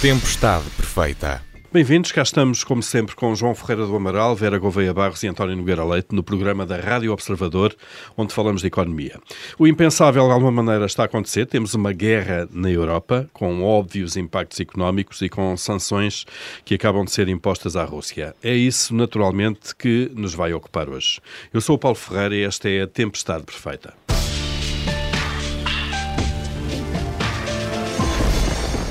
Tempestade Perfeita. Bem-vindos, cá estamos, como sempre, com João Ferreira do Amaral, Vera Gouveia Barros e António Nogueira Leite, no programa da Rádio Observador, onde falamos de economia. O impensável, de alguma maneira, está a acontecer. Temos uma guerra na Europa, com óbvios impactos económicos e com sanções que acabam de ser impostas à Rússia. É isso, naturalmente, que nos vai ocupar hoje. Eu sou o Paulo Ferreira e esta é a Tempestade Perfeita.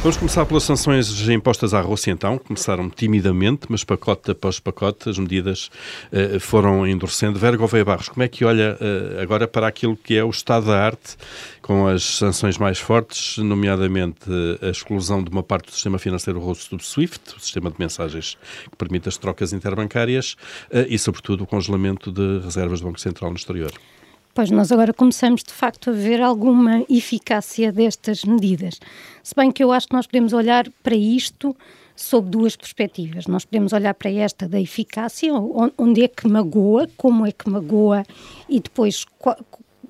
Vamos começar pelas sanções impostas à Rússia, então. Começaram timidamente, mas pacote após pacote as medidas uh, foram endurecendo. Vera Gouveia Barros, como é que olha uh, agora para aquilo que é o estado da arte, com as sanções mais fortes, nomeadamente uh, a exclusão de uma parte do sistema financeiro russo do SWIFT, o sistema de mensagens que permite as trocas interbancárias, e, sobretudo, o congelamento de reservas do Banco Central no exterior? Pois nós agora começamos de facto a ver alguma eficácia destas medidas. Se bem que eu acho que nós podemos olhar para isto sob duas perspectivas. Nós podemos olhar para esta da eficácia, onde é que magoa, como é que magoa e depois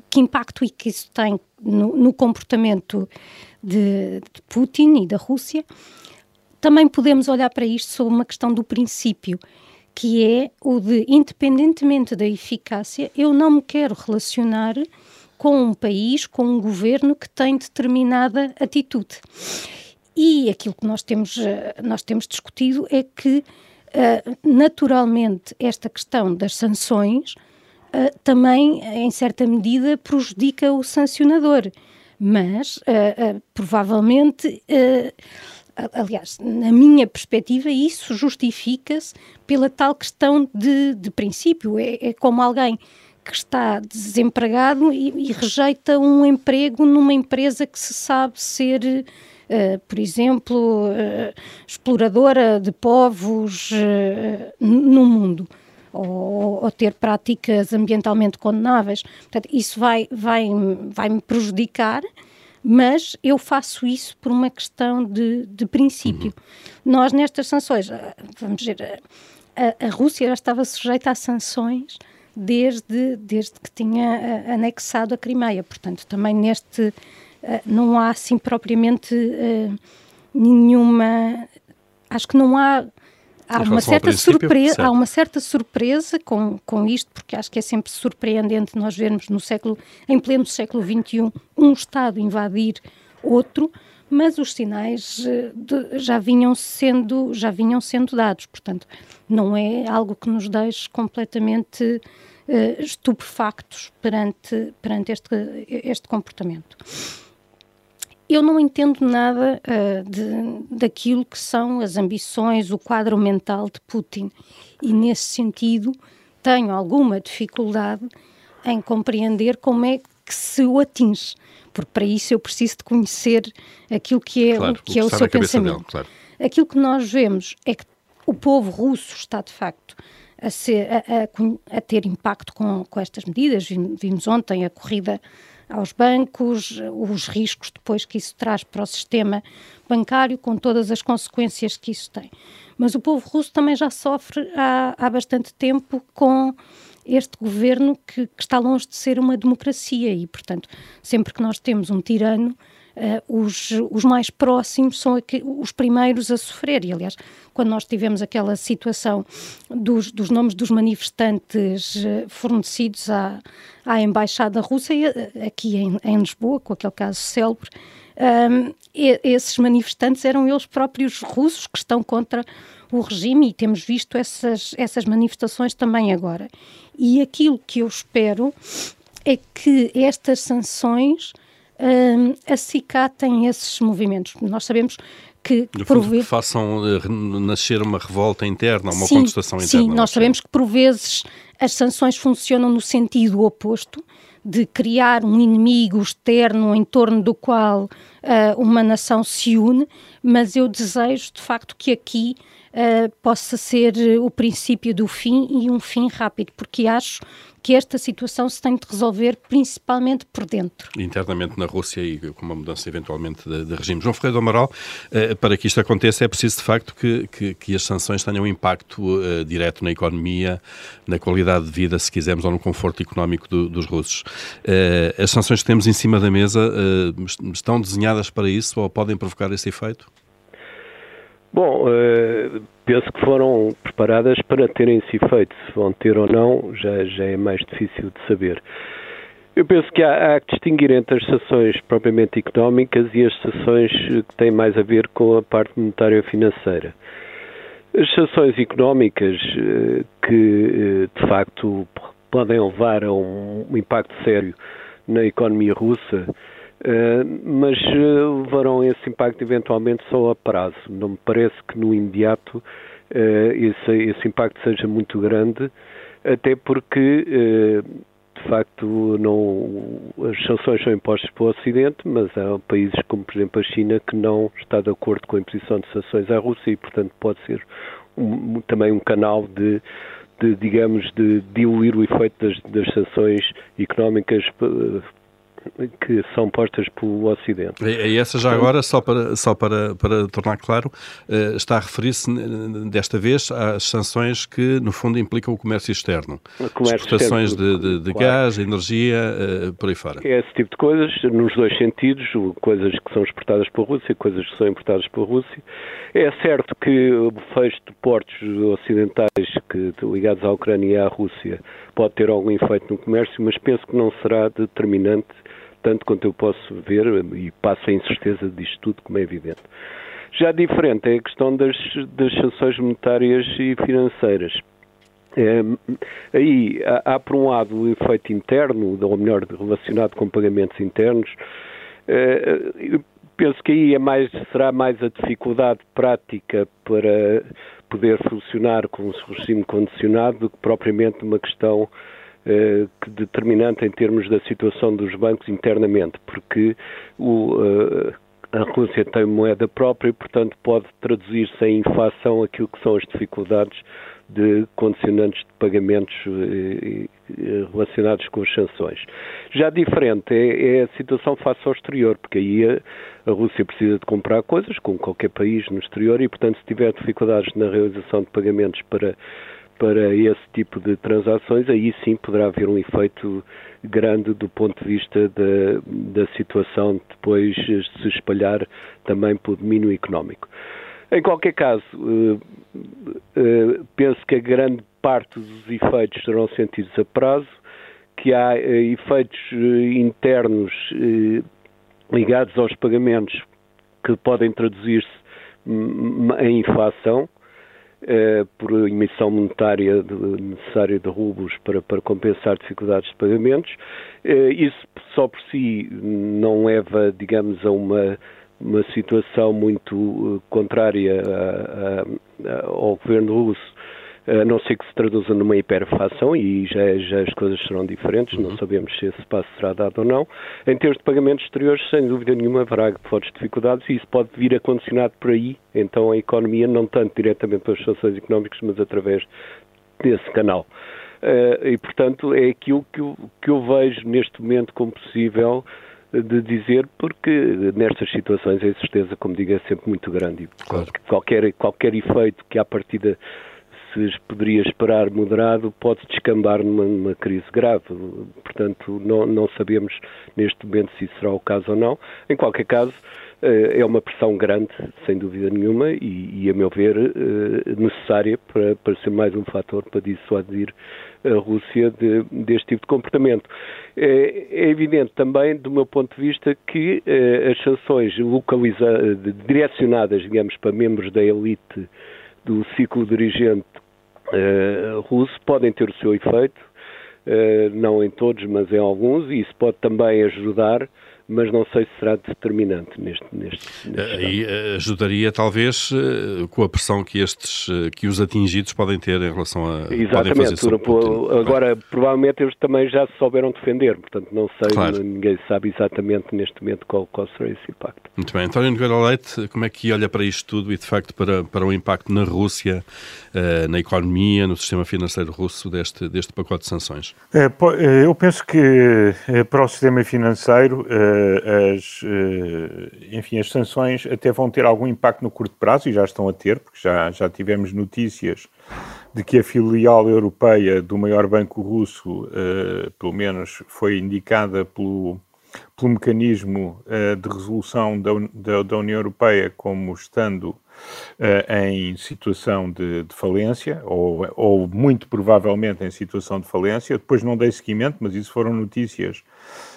que impacto é que isso tem no, no comportamento de, de Putin e da Rússia. Também podemos olhar para isto sob uma questão do princípio que é o de, independentemente da eficácia, eu não me quero relacionar com um país, com um governo que tem determinada atitude. E aquilo que nós temos, eh, nós temos discutido é que, uh, naturalmente, esta questão das sanções uh, também, em certa medida, prejudica o sancionador. Mas, provavelmente aliás, na minha perspectiva, isso justifica-se pela tal questão de, de princípio. É, é, como alguém que está desempregado e, e, rejeita um emprego numa empresa que se sabe ser, uh, por exemplo, uh, exploradora de povos uh, no mundo. Ou, ou, ter práticas ambientalmente condenáveis. Portanto, isso vai, vai, vai me prejudicar mas eu faço isso por uma questão de, de princípio. Uhum. Nós, nestas sanções, ah, vamos dizer, a, a, Rússia já estava sujeita a sanções desde, desde que tinha ah, anexado a Crimeia, portanto, também neste não há assim propriamente nenhuma. Acho que não há há uma certa surpresa, há uma certa surpresa com, com isto, porque acho que é sempre surpreendente nós vermos no século, em pleno século XXI, um Estado invadir outro, mas os sinais eh, de, já vinham sendo já vinham sendo dados, portanto não é algo que nos deixe completamente uh, estupefactos perante perante este este comportamento eu não entendo nada uh, de, daquilo que são as ambições, o quadro mental de Putin. E, nesse sentido, tenho alguma dificuldade em compreender como é que se o atinge. Porque para isso eu preciso de conhecer aquilo que é, claro, o, que é o seu pensamento. Dele, claro. Aquilo que nós vemos é que o povo russo está, de facto, a, ser, a, a, a ter impacto com, com estas medidas. Vimos ontem a corrida aos bancos, os riscos depois que isso traz para o sistema bancário, com todas as consequências que isso tem. Mas o povo russo também já sofre há, há bastante tempo com este governo que, que, está longe de ser uma democracia e, portanto, sempre que nós temos um tirano, uh, os, os mais próximos são aqui, os primeiros a sofrer. E, aliás, quando nós tivemos aquela situação dos, dos nomes dos manifestantes uh, fornecidos à, à Embaixada Russa, uh, aqui em, em, Lisboa, com aquele caso célebre, um, esses manifestantes eram eles próprios russos que estão contra o regime e temos visto essas, essas manifestações também agora. E aquilo que eu espero é que estas sanções uh, acicatem esses movimentos. Nós sabemos que, fundo, que façam uh, nascer uma revolta interna, uma sim, contestação interna. Sim, nós sabemos que por vezes as sanções funcionam no sentido oposto, de criar um inimigo externo em torno do qual uh, uma nação se une, mas eu desejo de facto que aqui uh, possa ser o princípio do fim e um fim rápido, porque acho que esta situação se tem de resolver principalmente por dentro. Internamente na Rússia e com uma mudança eventualmente de, de regime. João Ferreira do Amaral, uh, para que isto aconteça é preciso de facto que, que, que as sanções tenham um impacto uh, direto na economia, na qualidade de vida, se quisermos, ou no conforto económico do, dos russos. as sanções que temos em cima da mesa estão desenhadas para isso ou podem provocar esse efeito? Bom, uh, penso que foram preparadas para terem esse efeito. Se vão ter ou não, já, já é mais difícil de saber. Eu penso que há, há, que distinguir entre as sanções propriamente económicas e as sanções que têm mais a ver com a parte monetária financeira. As sanções económicas eh, que, eh, de facto, podem levar a um impacto sério na economia russa, eh, mas levarão esse impacto eventualmente só a prazo. Não me parece que no imediato esse, esse impacto seja muito grande, até porque de facto, não, as sanções são impostas pelo Ocidente, mas há países como, por exemplo, a China que não está de acordo com a imposição de sanções à Rússia e, portanto, pode ser um, também um canal de, de, digamos, de diluir o efeito das, das sanções económicas eh, que são postas pelo Ocidente. E, essa já agora, só para, só para, para tornar claro, eh, está a referir-se desta vez às sanções que, no fundo, implicam o comércio externo. O comércio Exportações externo, de, de, de claro. gás, energia, eh, por aí fora. É esse tipo de coisas, nos dois sentidos, coisas que são exportadas pela Rússia, coisas que são importadas pela Rússia. É certo que o fecho de portos ocidentais que, ligados à Ucrânia e à Rússia pode ter algum efeito no comércio, mas penso que não será determinante tanto quanto eu posso ver, e passo a incerteza disto tudo, como é evidente. Já diferente é a questão das, das sanções monetárias e financeiras. É, aí há, há, por um lado, o efeito interno, ou melhor, relacionado com pagamentos internos. É, penso que aí é mais, será mais a dificuldade prática para poder funcionar com o regime condicionado do que propriamente uma questão determinante em termos da situação dos bancos internamente, porque o, uh, a Rússia tem moeda própria e, portanto, pode traduzir-se em inflação aquilo que são as dificuldades de condicionantes de pagamentos eh, relacionados com as sanções. Já diferente é, é, a situação face ao exterior, porque aí a, Rússia precisa de comprar coisas, como qualquer país no exterior, e, portanto, se tiver dificuldades na realização de pagamentos para para esse tipo de transações, aí sim poderá haver um efeito grande do ponto de vista da, da situação depois se espalhar também pelo domínio económico. Em qualquer caso, eh, eh, penso que a grande parte dos efeitos serão sentidos a prazo, que há eh, efeitos internos ligados aos pagamentos que podem traduzir-se em inflação, eh, por emissão monetária necessária de rublos para, para compensar dificuldades de pagamentos. Eh, isso só por si não leva, digamos, a uma, uma situação muito eh, contrária a, a, ao governo russo a não ser que se traduza numa hiperfação e já, já as coisas serão diferentes, uhum. não sabemos se esse passo será dado ou não. Em termos de pagamentos exteriores, sem dúvida nenhuma, haverá fortes dificuldades e isso pode vir a condicionar por aí, então, a economia, não tanto diretamente pelas sanções económicas, mas através desse canal. Uh, e, portanto, é aquilo que eu, que eu vejo neste momento como possível de dizer, porque nestas situações a certeza, como digo, é sempre muito grande. E claro. qualquer, qualquer efeito que à partida se poderia esperar moderado, pode descambar numa, numa crise grave. Portanto, não, não, sabemos neste momento se isso será o caso ou não. Em qualquer caso, eh, é uma pressão grande, sem dúvida nenhuma, e, e a meu ver, eh, necessária para, para ser mais um fator para dissuadir a Rússia de, deste tipo de comportamento. É, é, evidente também, do meu ponto de vista, que eh, as sanções direcionadas, digamos, para membros da elite do ciclo dirigente uh, russo podem ter o seu efeito, uh, não em todos, mas em alguns, e isso pode também ajudar mas não sei se será determinante neste, neste, neste Aí eh, ajudaria talvez com a pressão que estes, que os atingidos podem ter em relação a Exatamente, agora provavelmente eles também já se souberam defender, portanto não sei, claro. ninguém sabe exatamente neste momento qual, qual será esse impacto. Muito bem, António Nogueira Leite, como é que olha para isto tudo e de facto para, para o impacto na Rússia, na economia, no sistema financeiro russo deste, deste pacote de sanções? É, eu penso que para o sistema financeiro eh, as, eh, enfim, as sanções até vão ter algum impacto no curto prazo e já estão a ter, porque já, já tivemos notícias de que a filial europeia do maior banco russo, pelo menos, foi indicada pelo, pelo mecanismo uh, de resolução da, da, da, União Europeia como estando uh, em situação de, de falência, ou, ou, muito provavelmente em situação de falência. Depois não dei seguimento, mas isso foram notícias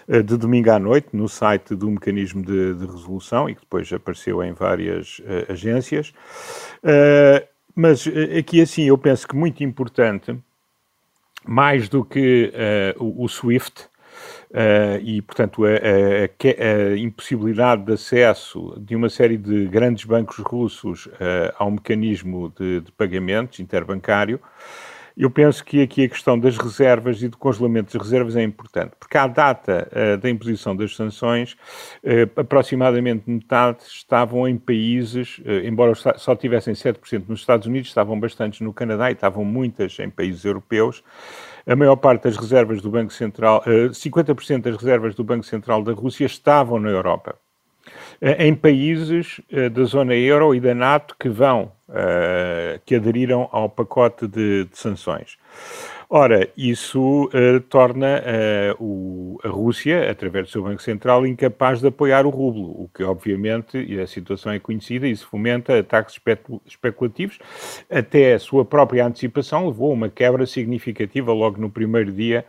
uh, de domingo à noite no site do mecanismo de, de resolução e que depois apareceu em várias uh, agências. mas aqui assim, eu penso que muito importante, mais do que o, o SWIFT, Uh, e, portanto, a, a, a, impossibilidade de acesso de uma série de grandes bancos russos uh, ao mecanismo de, de, pagamentos interbancário, eu penso que aqui a questão das reservas e do congelamento das reservas é importante, porque à data uh, da imposição das sanções, aproximadamente metade estavam em países, embora só tivessem 7% nos Estados Unidos, estavam bastantes no Canadá e estavam muitas em países europeus a maior parte das reservas do Banco Central, 50% eh, das reservas do Banco Central da Rússia estavam na Europa. Eh, em países eh, da zona euro e da NATO que vão, que aderiram ao pacote de, de sanções. Ora, isso uh, torna uh, o, a Rússia, através do seu Banco Central, incapaz de apoiar o rublo, o que obviamente, e a situação é conhecida, isso fomenta ataques especulativos, até a sua própria antecipação levou a uma quebra significativa logo no primeiro dia,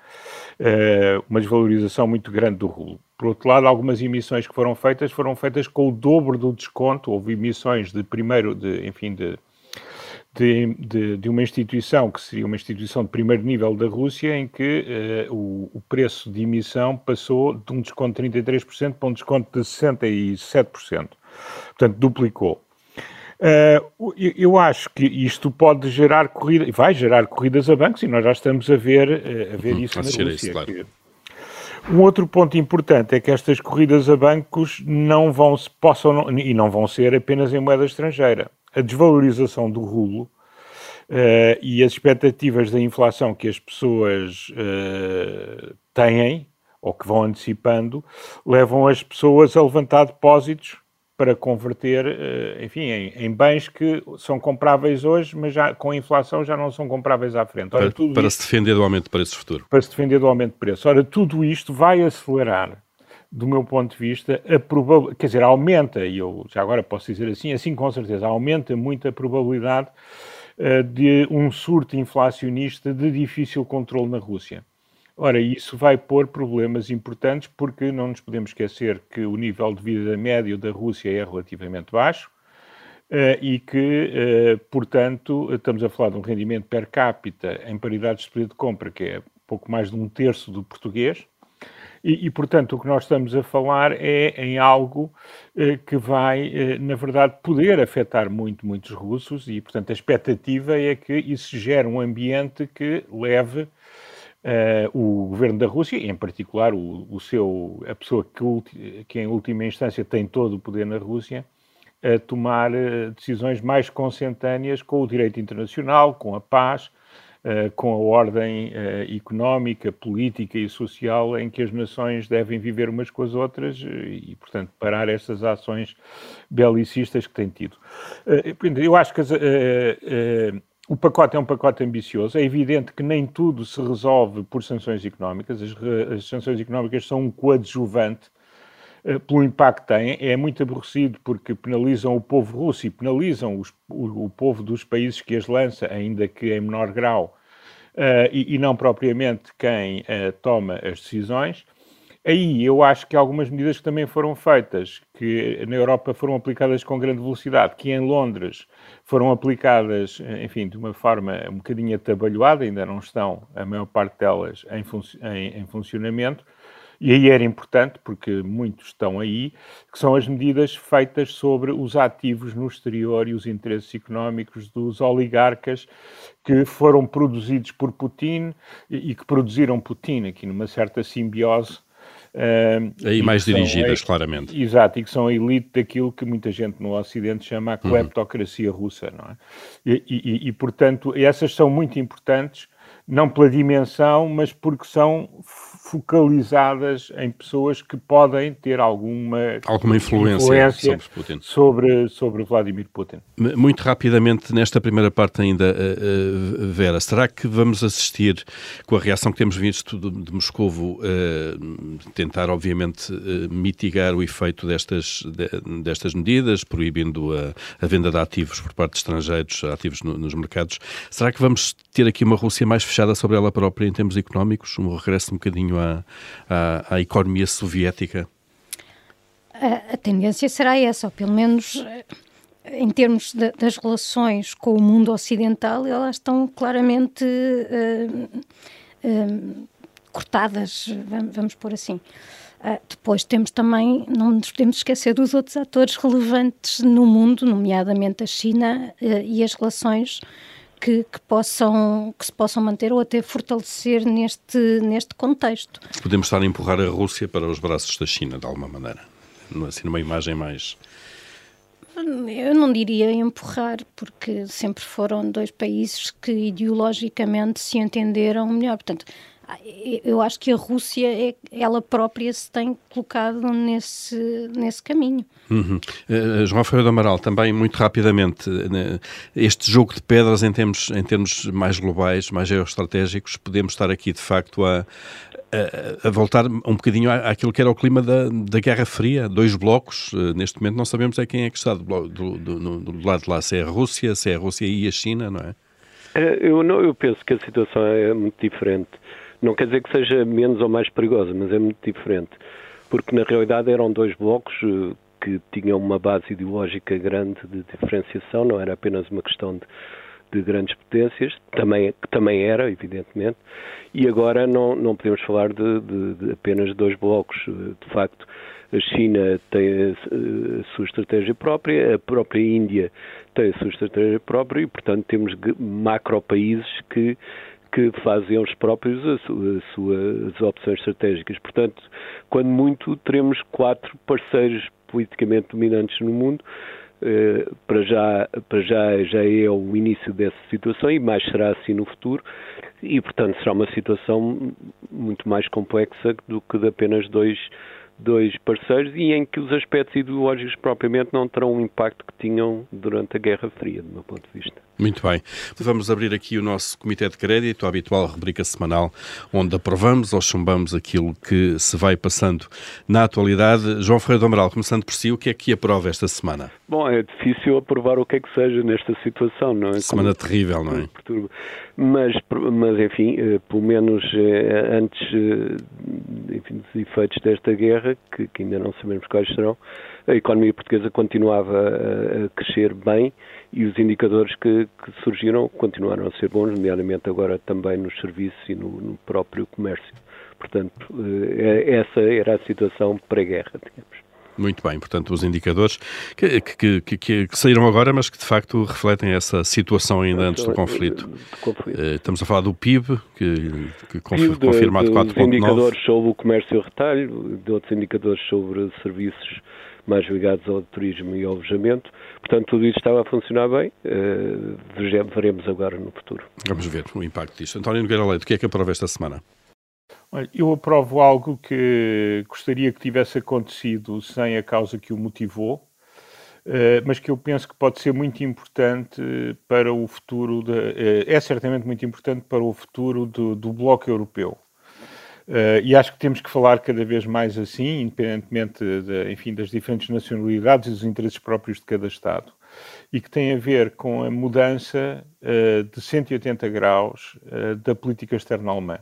uh, uma desvalorização muito grande do rublo. Por outro lado, algumas emissões que foram feitas foram feitas com o dobro do desconto, houve emissões de primeiro, de, enfim, de de, de, de, uma instituição que seria uma instituição de primeiro nível da Rússia, em que uh, o, o, preço de emissão passou de um desconto de 33% para um desconto de 67%. Portanto, duplicou. Uh, eu acho que isto pode gerar corrida, vai gerar corridas a bancos e nós já estamos a ver, uh, a ver uhum, isso na Rússia. Isso, claro. Um outro ponto importante é que estas corridas a bancos não vão se possam e não vão ser apenas em moeda estrangeira a desvalorização do rublo uh, e as expectativas da inflação que as pessoas uh, têm ou que vão antecipando levam as pessoas a levantar depósitos para converter, uh, enfim, em, em, bens que são compráveis hoje, mas já com a inflação já não são compráveis à frente. Ora, para, para isto, se defender do aumento de preços futuro. Para se defender do aumento de preços. Ora, tudo isto vai acelerar do meu ponto de vista, a quer dizer, aumenta, e eu já agora posso dizer assim, assim com certeza, aumenta muito a probabilidade uh, de um surto inflacionista de difícil controle na Rússia. Ora, isso vai pôr problemas importantes, porque não nos podemos esquecer que o nível de vida médio da Rússia é relativamente baixo, Uh, e que, uh, portanto, estamos a falar de um rendimento per capita em paridades de poder de compra que é pouco mais de um terço do português, e, e, portanto, o que nós estamos a falar é em algo eh, que vai, eh, na verdade, poder afetar muito, muitos russos, e, portanto, a expectativa é que isso gere um ambiente que leve Uh, o governo da Rússia, em particular o, o seu, a pessoa que, que, em última instância tem todo o poder na Rússia, a tomar uh, decisões mais consentâneas com o direito internacional, com a paz, com a ordem uh, económica, política e social em que as nações devem viver umas com as outras eh, e, portanto, parar estas ações belicistas que têm tido. eu acho que as, o pacote é um pacote ambicioso. É evidente que nem tudo se resolve por sanções económicas. As, as sanções económicas são um coadjuvante pelo impacto que têm. É muito aborrecido porque penalizam o povo russo e penalizam os, o, o, povo dos países que as lança, ainda que em menor grau, uh, e, e, não propriamente quem uh, toma as decisões. Aí eu acho que algumas medidas que também foram feitas, que na Europa foram aplicadas com grande velocidade, que em Londres foram aplicadas, enfim, de uma forma um bocadinho atabalhoada, ainda não estão, a maior parte delas, em, fun em, em funcionamento, e aí era importante, porque muitos estão aí, que são as medidas feitas sobre os ativos no exterior e os interesses económicos dos oligarcas que foram produzidos por Putin e que produziram Putin, aqui numa certa simbiose Uh, Aí mais dirigidas, claramente. Exato, e que são a elite daquilo que muita gente no Ocidente chama a uhum. cleptocracia uhum. russa, não é? E, e, e, portanto, essas são muito importantes não pela dimensão, mas porque são focalizadas em pessoas que podem ter alguma, alguma influência, influência sobre, Putin. Sobre, sobre Vladimir Putin. Muito rapidamente, nesta primeira parte ainda, eh, eh, Vera, será que vamos assistir, com a reação que temos visto de, de Moscovo, uh, tentar, obviamente, mitigar o efeito destas, de, destas medidas, proibindo a, a, venda de ativos por parte de estrangeiros, ativos no, nos mercados, será que vamos ter aqui uma Rússia mais fechada sobre ela própria em termos económicos, um regresso um bocadinho à, economia soviética? A, a, tendência será essa, ou pelo menos eh, em termos de, das relações com o mundo ocidental, elas estão claramente uh, uh, cortadas, vamos, vamos pôr assim. Uh, depois temos também, não nos podemos esquecer dos outros atores relevantes no mundo, nomeadamente a China e as relações que, que, possam, que se possam manter ou até fortalecer neste, neste contexto. Podemos estar a empurrar a Rússia para os braços da China, de alguma maneira, assim numa imagem mais... Eu não diria empurrar, porque sempre foram dois países que ideologicamente se entenderam melhor. Portanto, eu acho que a Rússia, é, ela própria se tem colocado nesse, nesse caminho. Uhum. Uh, João Ferreira do Amaral, também muito rapidamente, uh, este jogo de pedras em termos, em termos mais globais, mais geoestratégicos, podemos estar aqui de facto a, a, a, voltar um bocadinho àquilo que era o clima da, da Guerra Fria, dois blocos, uh, neste momento não sabemos é quem é que está do, do, do, do, lado de lá, se é a Rússia, se é a Rússia e a China, não é? Eu, não, eu penso que a situação é muito diferente. Não quer dizer que seja menos ou mais perigosa, mas é muito diferente. Porque na realidade eram dois blocos eh, que tinham uma base ideológica grande de diferenciação, não era apenas uma questão de, de grandes potências, também, que também era, evidentemente, e agora não, não podemos falar de, de, de apenas dois blocos. De facto, a China tem a, a, sua estratégia própria, a própria Índia tem a sua estratégia própria e, portanto, temos macro países que que fazem os próprios as, as suas opções estratégicas. Portanto, quando muito, teremos quatro parceiros politicamente dominantes no mundo. Uh, para já, para já, já é o início dessa situação e mais será assim no futuro. E, portanto, será uma situação muito mais complexa do que de apenas dois dois parceiros e em que os aspectos ideológicos propriamente não terão o impacto que tinham durante a Guerra Fria, do meu ponto de vista. Muito bem. Vamos abrir aqui o nosso Comitê de Crédito, a habitual rubrica semanal, onde aprovamos ou chumbamos aquilo que se vai passando na atualidade. João Ferreira do Amaral, começando por si, o que é que aprova esta semana? Bom, é difícil aprovar o que é que seja nesta situação, não é? Semana Como... terrível, não é? Mas, mas enfim, eh, pelo menos eh, antes eh, enfim, dos efeitos desta guerra, que, que ainda não sabemos quais serão, a economia portuguesa continuava a, crescer bem e os indicadores que, que, surgiram continuaram a ser bons, nomeadamente agora também nos serviços e no, no próprio comércio. Portanto, eh, essa era a situação pré-guerra, digamos. Muito bem, portanto, os indicadores que, que, que, que, saíram agora, mas que de facto refletem essa situação ainda antes do conflito. conflito. Eh, estamos a falar do PIB, que, que PIB confirmado 4,9. indicadores sobre o comércio e o retalho, de outros indicadores sobre serviços mais ligados ao turismo e ao alojamento. Portanto, tudo isso estava a funcionar bem. Uh, veremos agora no futuro. Vamos ver o impacto disto. António Nogueira Leite, o que é que aprova esta semana? Eu aprovo algo que gostaria que tivesse acontecido sem a causa que o motivou, eh, mas que eu penso que pode ser muito importante para o futuro, de, eh, é certamente muito importante para o futuro do, do Bloco Europeu. Uh, e acho que temos que falar cada vez mais assim, independentemente de, enfim, das diferentes nacionalidades e dos interesses próprios de cada Estado. E que tem a ver com a mudança uh, de 180 graus uh, da política externa alemã.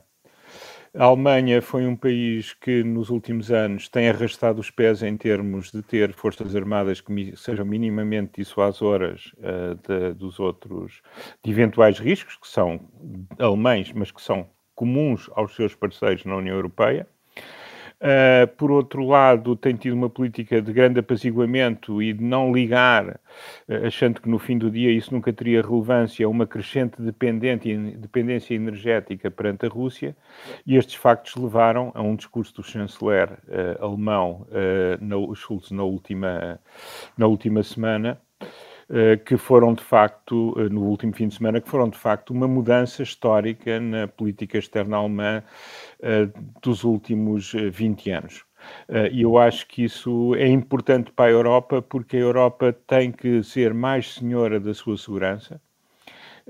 A Alemanha foi um país que nos últimos anos tem arrastado os pés em termos de ter forças armadas que sejam minimamente dissuasoras uh, de, dos outros, de eventuais riscos, que são alemães, mas que são comuns aos seus parceiros na União Europeia. Uh, por outro lado, tem tido uma política de grande apaziguamento e de não ligar, uh, achando que no fim do dia isso nunca teria relevância, uma crescente dependência energética perante a Rússia, e estes factos levaram a um discurso do chanceler uh, alemão, Schulz, na última, na última semana, que foram de facto, no último fim de semana, que foram de facto uma mudança histórica na política externa alemã dos últimos 20 anos. E eu acho que isso é importante para a Europa, porque a Europa tem que ser mais senhora da sua segurança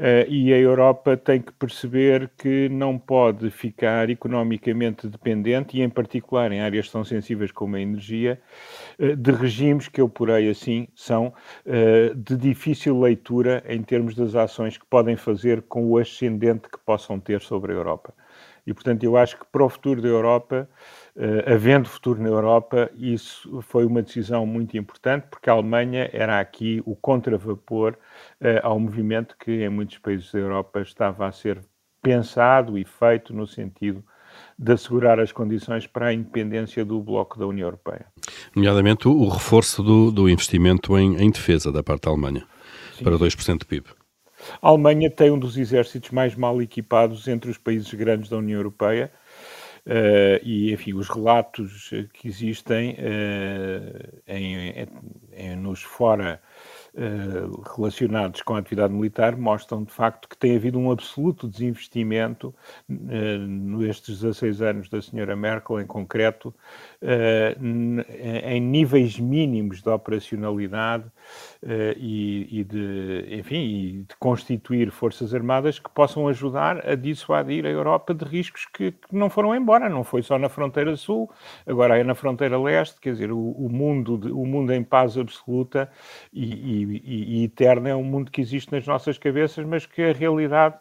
Uh, e a Europa tem que perceber que não pode ficar economicamente dependente, e em particular em áreas tão sensíveis como a energia, uh, de regimes que eu porei assim são uh, de difícil leitura em termos das ações que podem fazer com o ascendente que possam ter sobre a Europa. E, portanto, eu acho que para o futuro da Europa, havendo futuro na Europa, isso foi uma decisão muito importante, porque a Alemanha era aqui o contravapor uh, ao movimento que em muitos países da Europa estava a ser pensado e feito no sentido de assegurar as condições para a independência do bloco da União Europeia. Nomeadamente o, reforço do, do investimento em, em, defesa da parte da Alemanha, Sim. para 2% do PIB. A Alemanha tem um dos exércitos mais mal equipados entre os países grandes da União Europeia. Uh, e, enfim, os relatos que existem uh, em, em, nos fora uh, relacionados com a atividade militar mostram, de facto, que tem havido um absoluto desinvestimento nestes 16 anos da senhora Merkel, em concreto, em níveis mínimos de operacionalidade e, e, de, enfim, e de constituir forças armadas que possam ajudar a dissuadir a Europa de riscos que, que, não foram embora. Não foi só na fronteira sul, agora é na fronteira leste. Quer dizer, o, o mundo, de, o mundo em paz absoluta e, e, e eterna é um mundo que existe nas nossas cabeças, mas que a realidade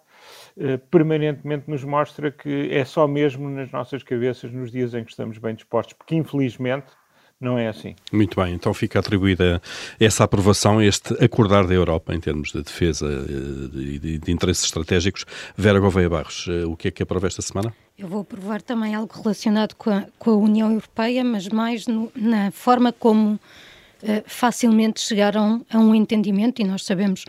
eh, permanentemente nos mostra que é só mesmo nas nossas cabeças, nos dias em que estamos bem dispostos, porque infelizmente não é assim. Muito bem, então fica atribuída essa aprovação, este acordar da Europa em termos de defesa eh, e de, de, interesses estratégicos. Vera Gouveia Barros, eh, o que é que aprova esta semana? Eu vou aprovar também algo relacionado com a, com a União Europeia, mas mais no, na forma como uh, facilmente chegaram a um entendimento, e nós sabemos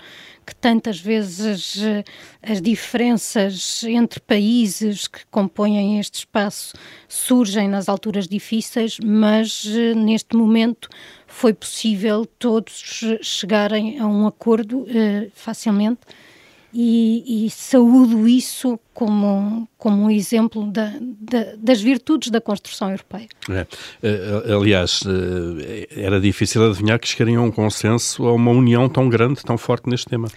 que tantas vezes uh, as diferenças entre países que compõem este espaço surgem nas alturas difíceis, mas uh, neste momento foi possível todos chegarem a um acordo facilmente e, e saúdo isso como, como um exemplo da, da, das virtudes da construção europeia. É. Eh, aliás, eh, era difícil adivinhar que chegariam a um consenso, a uma união tão grande, tão forte neste tema.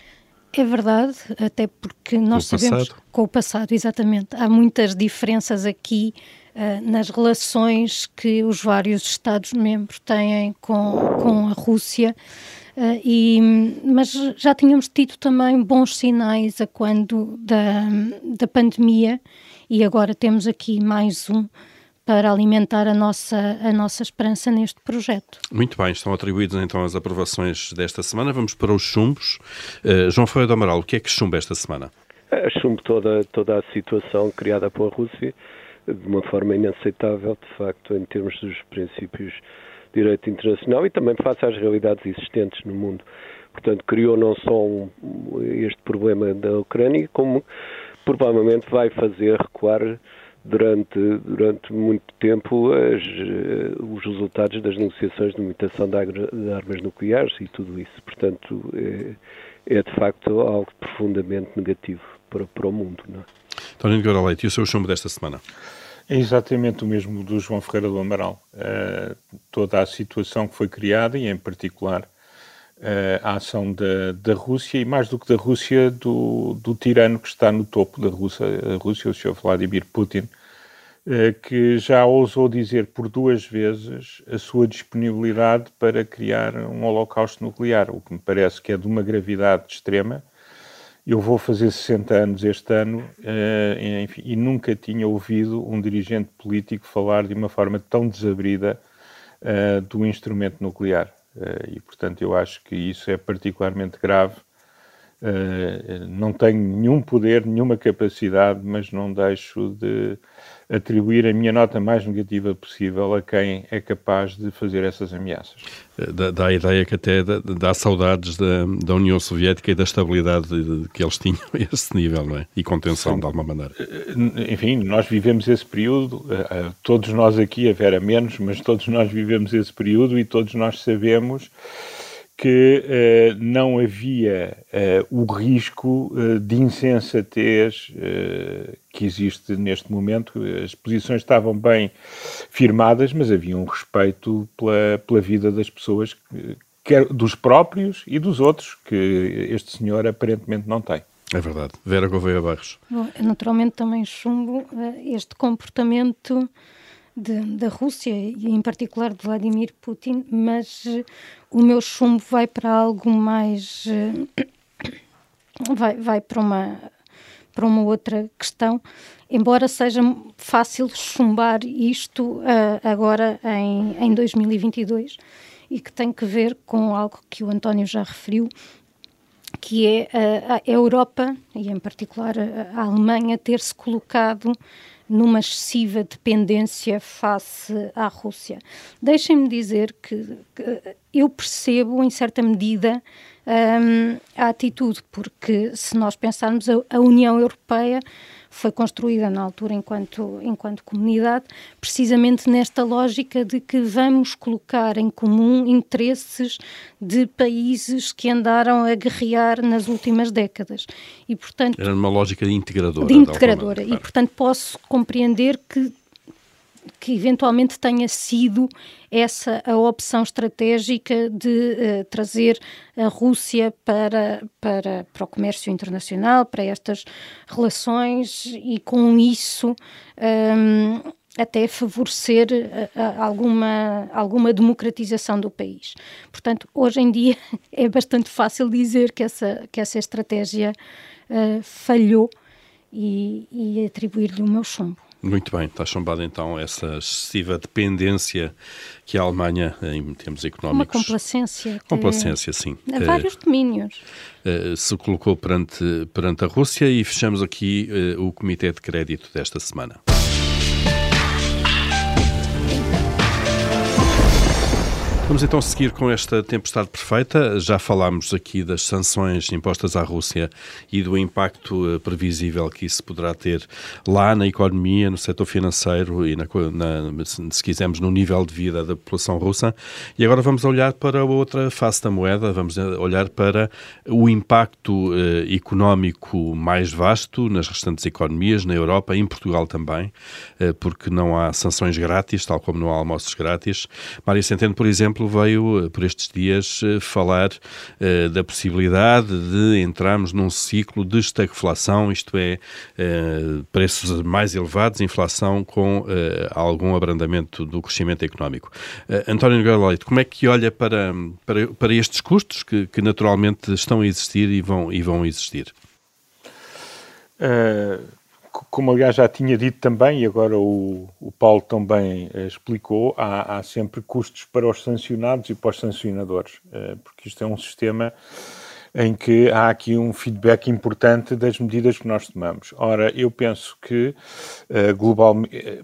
É verdade, até porque nós com sabemos passado. com o passado, exatamente. Há muitas diferenças aqui uh, nas relações que os vários Estados-membros têm com, com a Rússia. Uh, e, mas já tínhamos tido também bons sinais a quando da, da pandemia e agora temos aqui mais um para alimentar a nossa, a nossa esperança neste projeto. Muito bem, estão atribuídas então as aprovações desta semana. Vamos para os chumbos. Uh, João Ferreira do Amaral, o que é que chumba esta semana? É, chumbo toda, toda a situação criada pela Rússia de uma forma inaceitável, de facto, em termos dos princípios direito internacional e também face às realidades existentes no mundo. Portanto, criou não só um, este problema da Ucrânia, como provavelmente vai fazer recuar durante, durante muito tempo as, os resultados das negociações de limitação de, armas nucleares e tudo isso. Portanto, é, é de facto algo profundamente negativo para, para o mundo. É? António Nogueira Leite, e o seu chumbo desta semana? É exatamente o mesmo do João Ferreira do Amaral. Uh, toda a situação que foi criada, e em particular uh, a ação da, da Rússia, e mais do que da Rússia, do, do tirano que está no topo da Rússia, Rússia o Sr. Vladimir Putin, uh, que já ousou dizer por duas vezes a sua disponibilidade para criar um holocausto nuclear, o que me parece que é de uma gravidade extrema eu vou fazer 60 anos este ano uh, enfim, e nunca tinha ouvido um dirigente político falar de uma forma tão desabrida uh, do instrumento nuclear. Uh, e, portanto, eu acho que isso é particularmente grave. Não tenho nenhum poder, nenhuma capacidade, mas não deixo de atribuir a minha nota mais negativa possível a quem é capaz de fazer essas ameaças. Eh, dá, dá a ideia que até dá, dá saudades da, da, União Soviética e da estabilidade que eles tinham a esse nível, não é? E contenção, Sim. de alguma maneira. Eh, enfim, nós vivemos esse período, eh, todos nós aqui, a Vera menos, mas todos nós vivemos esse período e todos nós sabemos que uh, não havia uh, o risco uh, de insensatez que existe neste momento. As posições estavam bem firmadas, mas havia um respeito pela, pela vida das pessoas, quer dos próprios e dos outros, que este senhor aparentemente não tem. É verdade. Vera Gouveia Barros. Bom, naturalmente também chumbo este comportamento de, da Rússia e em particular de Vladimir Putin, mas uh, o meu chumbo vai para algo mais uh, vai, vai para uma para uma outra questão, embora seja fácil chumbar isto uh, agora em, em 2022 e que tem que ver com algo que o António já referiu, que é a Europa, e em particular a Alemanha, ter se colocado numa excessiva dependência face à Rússia. Deixem-me dizer que, que, eu percebo, em certa medida, um, a atitude, porque se nós pensarmos a, a União Europeia foi construída na altura enquanto, enquanto comunidade, precisamente nesta lógica de que vamos colocar em comum interesses de países que andaram a guerrear nas últimas décadas. E, portanto, Era uma lógica integradora. De integradora. De e, portanto, posso compreender que que eventualmente tenha sido essa a opção estratégica de uh, trazer a Rússia para, para, para o comércio internacional, para estas relações e com isso um, ehm, até favorecer uh, alguma, alguma democratização do país. Portanto, hoje em dia é bastante fácil dizer que essa, que essa estratégia uh, falhou e, e atribuir-lhe o meu chumbo. Muito bem, está chumbada então essa excessiva dependência que a Alemanha, em termos económicos. Uma complacência. Complacência, sim. A vários domínios. Uh, se colocou perante, perante a Rússia e fechamos aqui uh, o Comitê de Crédito desta semana. Vamos então seguir com esta tempestade perfeita. Já falámos aqui das sanções impostas à Rússia e do impacto eh, previsível que isso poderá ter lá na economia, no setor financeiro e, na, na, se quisermos, no nível de vida da população russa. E agora vamos olhar para a outra face da moeda, vamos olhar para o impacto eh, económico mais vasto nas restantes economias, na Europa, em Portugal também, eh, porque não há sanções grátis, tal como não há almoços grátis. Mário Centeno, por exemplo, exemplo, veio eh, por estes dias eh, falar uh, da possibilidade de entrarmos num ciclo de estagflação, isto é, uh, preços mais elevados, inflação com uh, algum abrandamento do crescimento económico. António Nogueira Leite, como é que olha para, para, para estes custos que, que, naturalmente estão a existir e vão, e vão existir? Como aliás já tinha dito também, e agora o, o Paulo também uh, explicou, há, há, sempre custos para os sancionados e para os sancionadores, uh, porque isto é um sistema em que há aqui um feedback importante das medidas que nós tomamos. Ora, eu penso que, uh, global,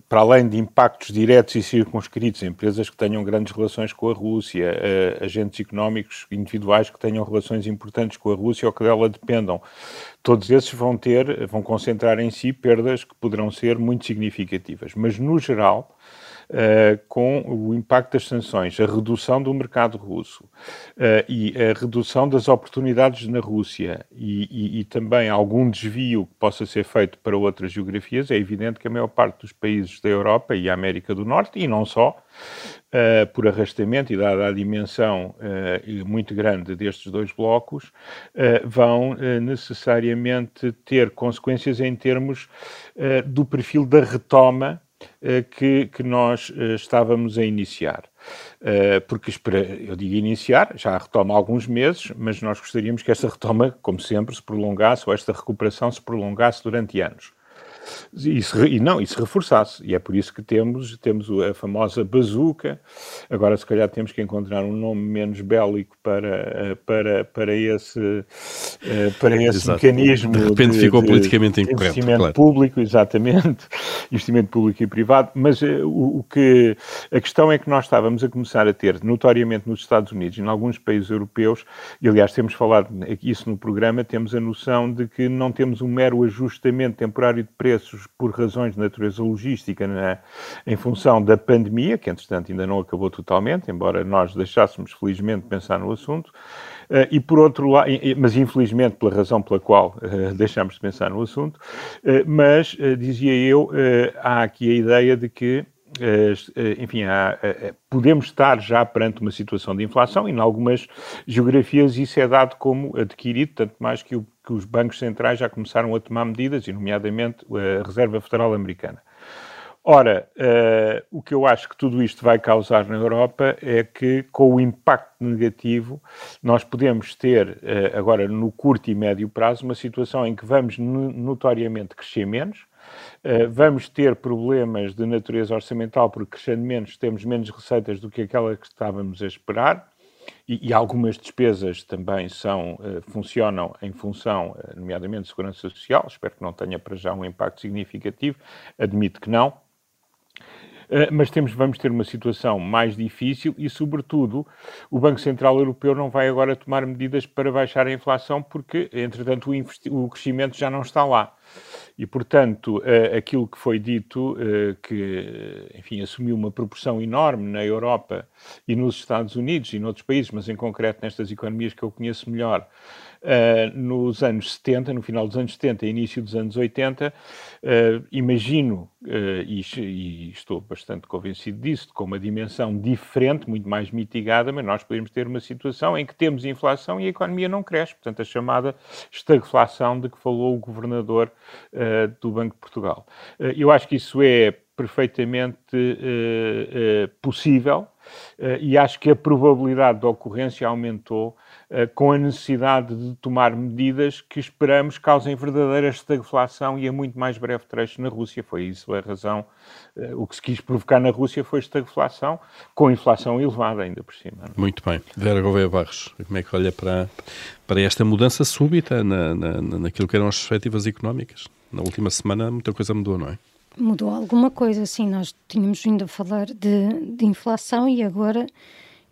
para além de impactos diretos e circunscritos, empresas que tenham grandes relações com a Rússia, uh, agentes económicos individuais que tenham relações importantes com a Rússia ou que dela dependam, todos esses vão ter, vão concentrar em si perdas que poderão ser muito significativas. Mas, no geral, uh, com o impacto das sanções, a redução do mercado russo uh, e a redução das oportunidades na Rússia e, e, e, também algum desvio que possa ser feito para outras geografias, é evidente que a maior parte dos países da Europa e América do Norte, e não só, Uh, por arrastamento e dada a dimensão uh, muito grande destes dois blocos, uh, vão necessariamente ter consequências em termos do perfil da retoma que, que nós eh, estávamos a iniciar. Eh, porque, eu digo iniciar, já retoma alguns meses, mas nós gostaríamos que esta retoma, como sempre, se prolongasse, ou esta recuperação se prolongasse durante anos e, se, e não, e se reforçasse. E é por isso que temos, temos a famosa bazuca. Agora, se calhar, temos que encontrar um nome menos bélico para, para, para esse, eh, para esse mecanismo. De repente de, ficou de, politicamente incorreto. Investimento claro. público, exatamente. investimento público e privado. Mas uh, o, o, que. A questão é que nós estávamos a começar a ter, notoriamente nos Estados Unidos e em alguns países europeus, e aliás, temos falado isso no programa, temos a noção de que não temos um mero ajustamento temporário de preços preços por razões de natureza logística né, em função da pandemia, que entretanto ainda não acabou totalmente, embora nós deixássemos felizmente pensar no assunto, Uh, e por outro lado, mas infelizmente pela razão pela qual uh, deixamos de pensar no assunto, uh, mas dizia eu, há aqui a ideia de que enfim, há, podemos estar já perante uma situação de inflação e, em algumas geografias, isso é dado como adquirido, tanto mais que, o, que os bancos centrais já começaram a tomar medidas, e, nomeadamente, a Reserva Federal Americana. Ora, uh, o que eu acho que tudo isto vai causar na Europa é que, com o impacto negativo, nós podemos ter, uh, agora no curto e médio prazo, uma situação em que vamos notoriamente crescer menos, vamos ter problemas de natureza orçamental, porque crescendo menos temos menos receitas do que aquela que estávamos a esperar. E, e, algumas despesas também são, uh, funcionam em função, uh, nomeadamente, de segurança social. Espero que não tenha para já um impacto significativo. Admito que não. Eh, mas temos, vamos ter uma situação mais difícil e, sobretudo, o Banco Central Europeu não vai agora tomar medidas para baixar a inflação porque, entretanto, o, o crescimento já não está lá. E, portanto, aquilo que foi dito, uh, que, enfim, assumiu uma proporção enorme na Europa e nos Estados Unidos e noutros países, mas em concreto nestas economias que eu conheço melhor, uh, nos anos 70, no final dos anos 70 e início dos anos 80, uh, imagino, uh, e, e, estou bastante convencido disso, com uma dimensão diferente, muito mais mitigada, mas nós podemos ter uma situação em que temos inflação e a economia não cresce, portanto, a chamada estagflação de que falou o governador do Banco de Portugal. eu acho que isso é perfeitamente possível uh, e acho que a probabilidade de ocorrência aumentou uh, com a necessidade de tomar medidas que esperamos causem verdadeira estagflação e a muito mais breve trecho na Rússia. Foi isso a razão. Uh, o que se quis provocar na Rússia foi estagflação, com inflação elevada ainda por cima. Muito bem. Vera Gouveia Barros, como é que olha para, para esta mudança súbita na, na, naquilo que eram as perspectivas económicas? Na última semana muita coisa mudou, não é? Mudou alguma coisa, sim. Nós tínhamos vindo a falar de, de inflação e agora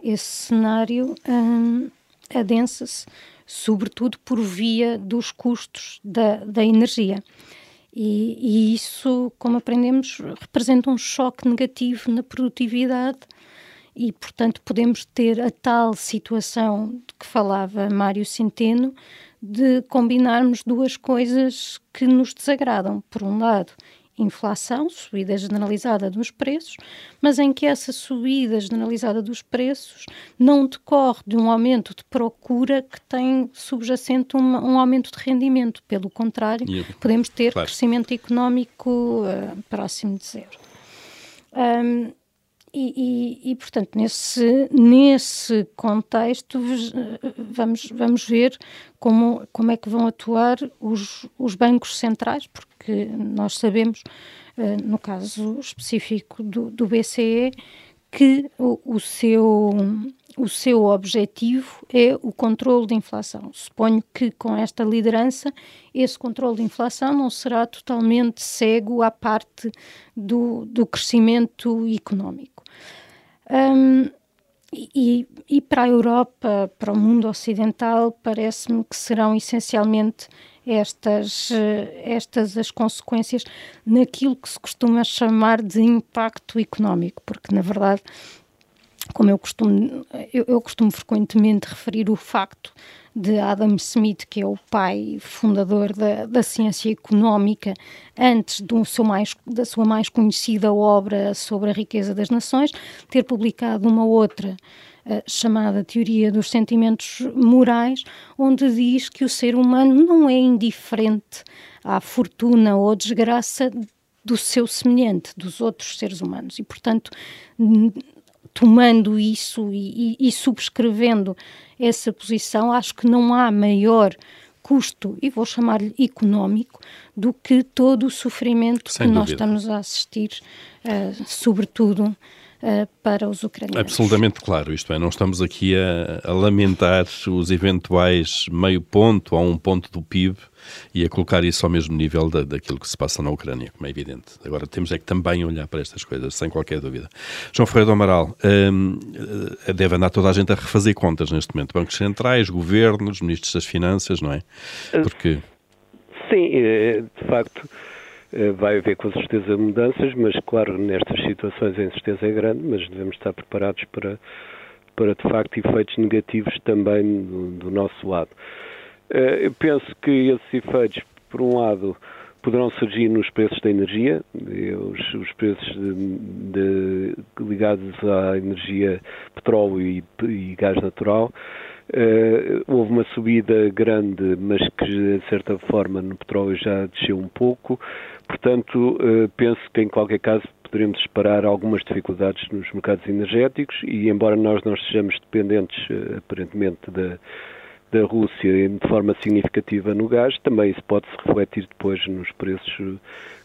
esse cenário hum, adensa-se, sobretudo por via dos custos da, da energia. E, e, isso, como aprendemos, representa um choque negativo na produtividade e, portanto, podemos ter a tal situação de que falava Mário Centeno de combinarmos duas coisas que nos desagradam. Por um lado, inflação, subida generalizada dos preços, mas em que essa subida generalizada dos preços não decorre de um aumento de procura que tem subjacente um, um aumento de rendimento. Pelo contrário, podemos ter claro. crescimento económico uh, próximo de zero. Um, e, e, e, portanto, nesse, nesse contexto, vamos, vamos ver como, como é que vão atuar os, os bancos centrais, porque nós sabemos, eh, no caso específico do, do BCE, que o, o, seu, o seu objetivo é o controle da inflação. Suponho que com esta liderança, esse controle de inflação não será totalmente cego à parte do, do crescimento económico. Um, e, e, para a Europa, para o mundo ocidental, parece-me que serão essencialmente estas, estas as consequências naquilo que se costuma chamar de impacto económico, porque na verdade como eu costumo, eu, eu, costumo frequentemente referir o facto de Adam Smith, que é o pai fundador da, da ciência económica, antes do seu mais, da sua mais conhecida obra sobre a riqueza das nações, ter publicado uma outra chamada Teoria dos Sentimentos Morais, onde diz que o ser humano não é indiferente à fortuna ou desgraça do seu semelhante, dos outros seres humanos. E, portanto, tomando isso e, e, e subscrevendo essa posição, acho que não há maior custo, e vou chamar-lhe económico, do que todo o sofrimento Sem que dúvida. nós estamos a assistir, uh, sobretudo para os ucranianos. Absolutamente claro, isto é, não estamos aqui a, a, lamentar os eventuais meio ponto ou um ponto do PIB e a colocar isso ao mesmo nível da, daquilo que se passa na Ucrânia, como é evidente. Agora temos é que também olhar para estas coisas, sem qualquer dúvida. João Ferreira do Amaral, hum, eh, deve andar toda a gente a refazer contas neste momento. Bancos centrais, governos, ministros das finanças, não é? Porque... Sim, eh, de facto vai haver com certeza mudanças, mas claro, nestas situações a incerteza é grande, mas devemos estar preparados para, para de facto efeitos negativos também do, do nosso lado. Uh, eu penso que esses efeitos, por um lado, poderão surgir nos preços da energia, os, os preços de, de, ligados à energia petróleo e, e gás natural. Uh, houve uma subida grande, mas que de certa forma no petróleo já desceu um pouco. Portanto, uh, penso que em qualquer caso poderemos esperar algumas dificuldades nos mercados energéticos e embora nós não estejamos dependentes uh, aparentemente da da Rússia de forma significativa no gás, também isso pode se refletir depois nos preços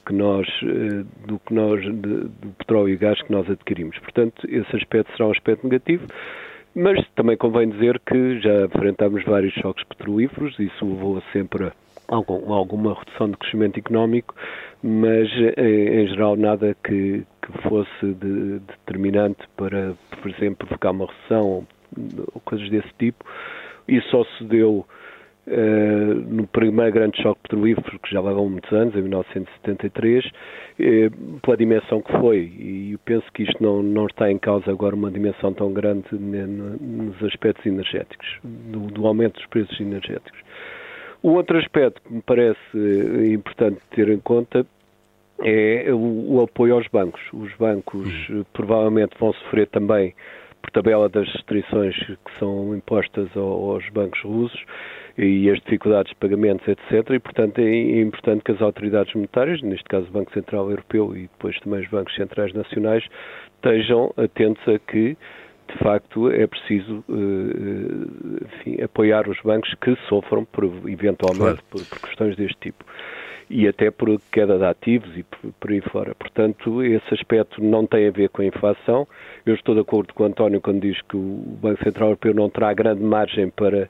que nós eh, do que nós do petróleo e gás que nós adquirimos. Portanto, esse aspecto será um aspecto negativo. Mas também convém dizer que já enfrentámos vários choques petrolíferos, isso levou sempre a alguma redução de crescimento económico, mas eh, em geral nada que, que fosse de, determinante para, por exemplo, provocar uma recessão ou coisas desse tipo. Isso só se deu uh, no primeiro grande choque petrolífero, que já leva muitos anos, em 1973, uh, pela dimensão que foi. E eu penso que isto não, não está em causa agora uma dimensão tão grande nos aspectos energéticos, do, do aumento dos preços energéticos. O outro aspecto que me parece eh, importante ter em conta é o, o apoio aos bancos. Os bancos hum. provavelmente vão sofrer também por tabela das restrições que são impostas aos bancos russos e as dificuldades de pagamentos, etc. E, portanto, é importante que as autoridades monetárias, neste caso o Banco Central Europeu e depois também os bancos centrais nacionais, estejam atentos a que, de facto, é preciso eh, enfim, apoiar os bancos que sofram, por, eventualmente, claro. por, por questões deste tipo e até por queda de ativos e por, por, aí fora. Portanto, esse aspecto não tem a ver com a inflação. Eu estou de acordo com o António quando diz que o Banco Central Europeu não terá grande margem para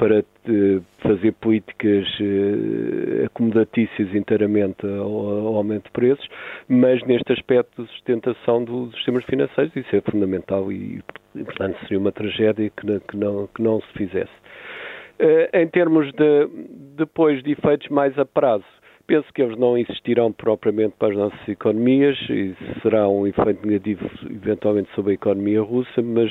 para uh, fazer políticas uh, acomodatícias inteiramente ao, aumento de preços, mas neste aspecto de sustentação dos sistemas financeiros isso é fundamental e, portanto, seria uma tragédia que, que, não, que não se fizesse. Uh, em termos de, depois de efeitos mais a prazo, penso que eles não existirão propriamente para as nossas economias e será um efeito negativo eventualmente sobre a economia russa, mas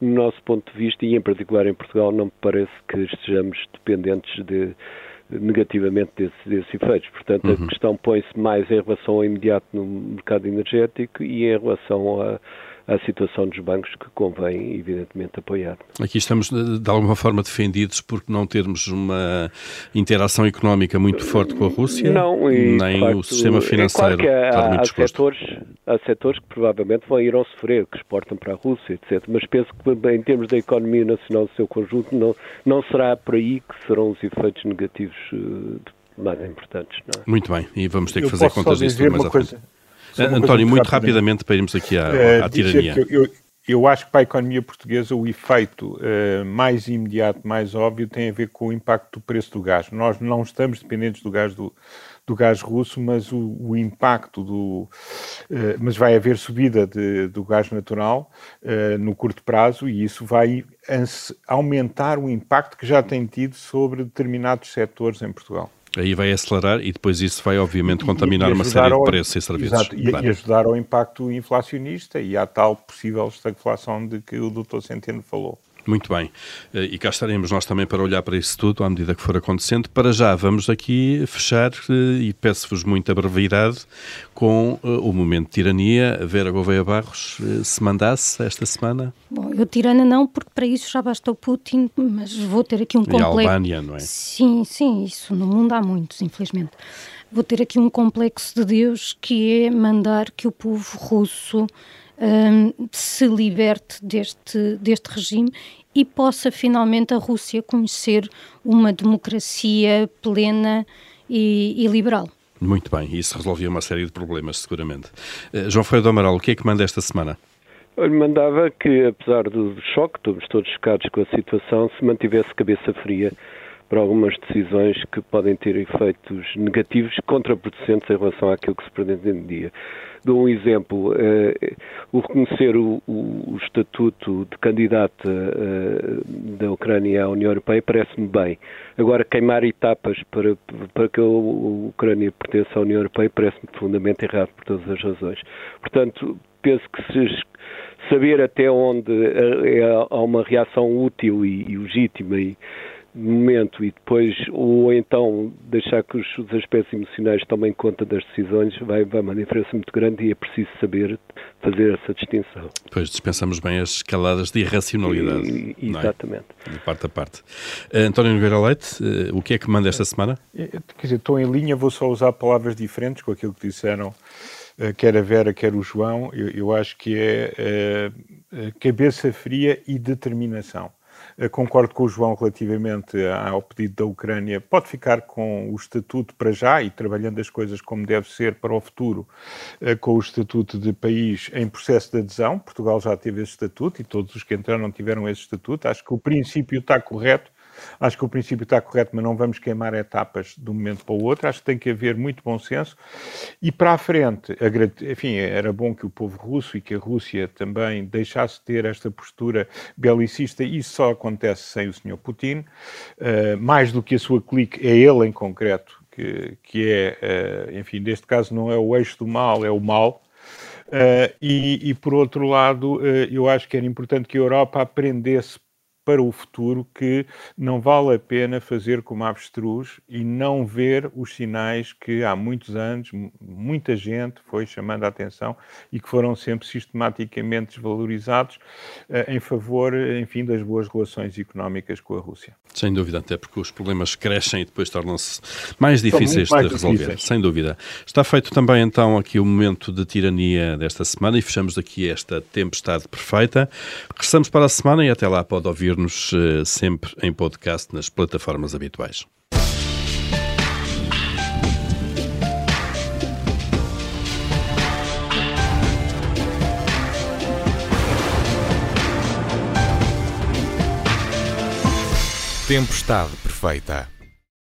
no nosso ponto de vista, e em particular em Portugal, não me parece que estejamos dependentes de negativamente desses, desses efeitos. Portanto, uhum. a questão põe-se mais em relação ao imediato no mercado energético e em relação a à situação dos bancos que convém, evidentemente, apoiar. Aqui estamos, de alguma forma, defendidos por não termos uma interação económica muito forte com a Rússia, não, e, nem facto, o sistema financeiro é claro está há, muito há setores, há setores que provavelmente vão ir ao sofrer, que exportam para a Rússia, etc. Mas penso que, em termos da economia nacional do seu conjunto, não, não será por aí que serão os efeitos negativos uh, mais importantes. É? Muito bem, e vamos ter que Eu fazer contas disso mais à frente. António, muito rapidamente para irmos aqui à, uh, à tirania. Eu, eu, acho que para a economia portuguesa o efeito uh, mais imediato, mais óbvio, tem a ver com o impacto do preço do gás. Nós não estamos dependentes do gás do, do gás russo, mas o, o impacto do. Uh, mas vai haver subida de, do gás natural uh, no curto prazo e isso vai aumentar o impacto que já tem tido sobre determinados setores em Portugal. Aí vai acelerar e depois isso vai, obviamente, contaminar uma série ao, de preços e serviços. Exato, e, claro. e, ajudar ao impacto inflacionista e à tal possível estagflação de que o Dr. Centeno falou. Muito bem. Eh, e cá estaremos nós também para olhar para isso tudo à medida que for acontecendo. Para já, vamos aqui fechar eh, e peço-vos muita brevidade com eh, o momento de tirania. Vera Gouveia Barros, se mandasse esta semana? Bom, eu tirana não, porque para isso já basta o Putin, mas vou ter aqui um complexo. E a Albânia, não é? Sim, sim, isso no mundo há muitos, infelizmente. Vou ter aqui um complexo de Deus que é mandar que o povo russo um, se liberte deste, deste regime e possa finalmente a Rússia conhecer uma democracia plena e, e liberal. Muito bem, isso resolvia uma série de problemas, seguramente. Uh, João Freire do Amaral, o que é que manda esta semana? Eu lhe mandava que, apesar do choque, estamos todos chocados com a situação, se mantivesse cabeça fria para algumas decisões que podem ter efeitos negativos contraproducentes em relação àquilo que se pretendia. Dou um exemplo, uh, o reconhecer o, o, o, estatuto de candidata uh, da Ucrânia à União Europeia parece-me bem. Agora, queimar etapas para, para que a Ucrânia pertença à União Europeia parece-me profundamente errado por todas as razões. Portanto, penso que se saber até onde eh, é, há uma reação útil e, e legítima e momento e depois ou então deixar que os, os, aspectos emocionais tomem conta das decisões vai, vai uma diferença muito grande e é preciso saber fazer essa distinção. Pois dispensamos bem as escaladas de irracionalidade. E, exatamente. É? De parte a parte. Uh, António Nogueira Leite, uh, o que é que manda esta semana? Quer dizer, estou em linha, vou só usar palavras diferentes com aquilo que disseram uh, quer a Vera, quer o João. Eu, eu acho que é cabeça fria e determinação. Concordo com o João relativamente ao pedido da Ucrânia. Pode ficar com o estatuto para já e trabalhando as coisas como deve ser para o futuro, eh, com o estatuto de país em processo de adesão. Portugal já teve esse estatuto e todos os que entraram tiveram esse estatuto. Acho que o princípio está correto Acho que o princípio está correto, mas não vamos queimar etapas de um momento para o outro. Acho que tem que haver muito bom senso. E para a frente, enfim, era bom que o povo russo e que a Rússia também deixasse ter esta postura belicista. Isso só acontece sem o Sr. Putin. Uh, mais do que a sua clique, é ele em concreto que, que é, uh, enfim, neste caso não é o eixo do mal, é o mal. Uh, e, e, por outro lado, eu acho que era importante que a Europa aprendesse para o futuro que não vale a pena fazer como avestruz e não ver os sinais que há muitos anos muita gente foi chamando a atenção e que foram sempre sistematicamente desvalorizados uh, em favor, enfim, das boas relações económicas com a Rússia. Sem dúvida, até porque os problemas crescem e depois tornam-se mais difíceis mais de resolver. Difíceis. Sem dúvida. Está feito também então aqui o momento de tirania desta semana e fechamos aqui esta tempestade perfeita. Regressamos para a semana e até lá pode ouvir ouvir-nos uh, sempre em podcast nas plataformas habituais. Tempestade perfeita.